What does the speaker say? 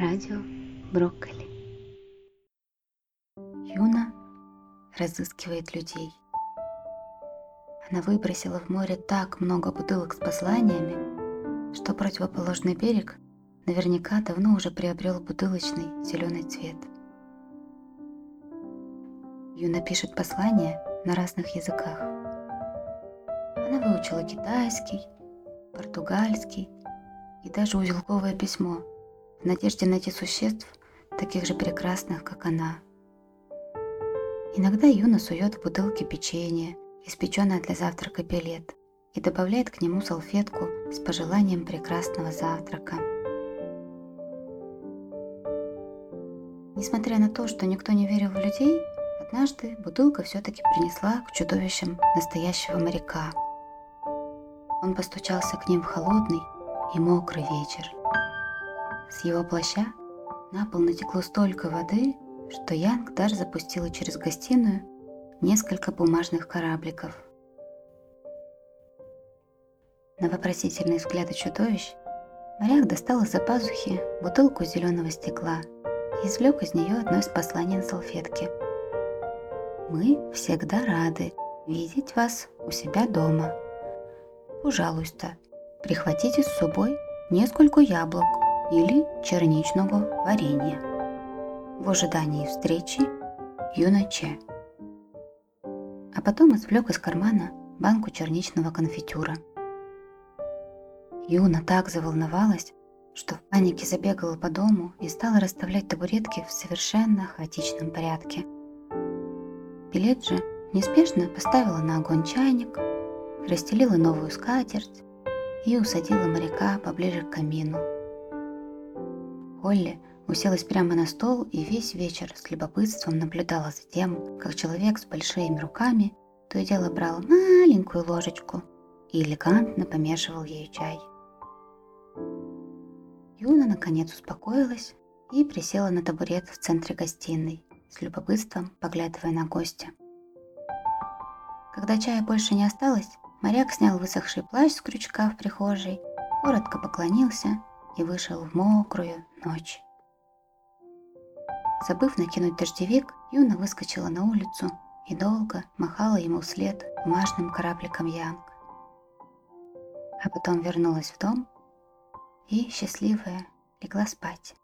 Радио Брокколи. Юна разыскивает людей. Она выбросила в море так много бутылок с посланиями, что противоположный берег наверняка давно уже приобрел бутылочный зеленый цвет. Юна пишет послания на разных языках. Она выучила китайский, португальский и даже узелковое письмо в надежде найти существ, таких же прекрасных, как она. Иногда Юна сует в бутылки печенье, испеченное для завтрака пилет, и добавляет к нему салфетку с пожеланием прекрасного завтрака. Несмотря на то, что никто не верил в людей, однажды бутылка все-таки принесла к чудовищам настоящего моряка. Он постучался к ним в холодный и мокрый вечер. С его плаща на пол натекло столько воды, что Янг даже запустила через гостиную несколько бумажных корабликов. На вопросительные взгляды чудовищ моряк достал из-за пазухи бутылку зеленого стекла и извлек из нее одно из посланий на салфетке. «Мы всегда рады видеть вас у себя дома. Пожалуйста, прихватите с собой несколько яблок или черничного варенья. В ожидании встречи Юначе. А потом извлек из кармана банку черничного конфитюра. Юна так заволновалась, что в панике забегала по дому и стала расставлять табуретки в совершенно хаотичном порядке. Же неспешно поставила на огонь чайник, расстелила новую скатерть и усадила моряка поближе к камину. Холли уселась прямо на стол и весь вечер с любопытством наблюдала за тем, как человек с большими руками то и дело брал маленькую ложечку и элегантно помешивал ею чай. Юна наконец успокоилась и присела на табурет в центре гостиной, с любопытством поглядывая на гостя. Когда чая больше не осталось, моряк снял высохший плащ с крючка в прихожей, коротко поклонился и вышел в мокрую ночь. Забыв накинуть дождевик, Юна выскочила на улицу и долго махала ему вслед бумажным корабликом Янг. А потом вернулась в дом и, счастливая, легла спать.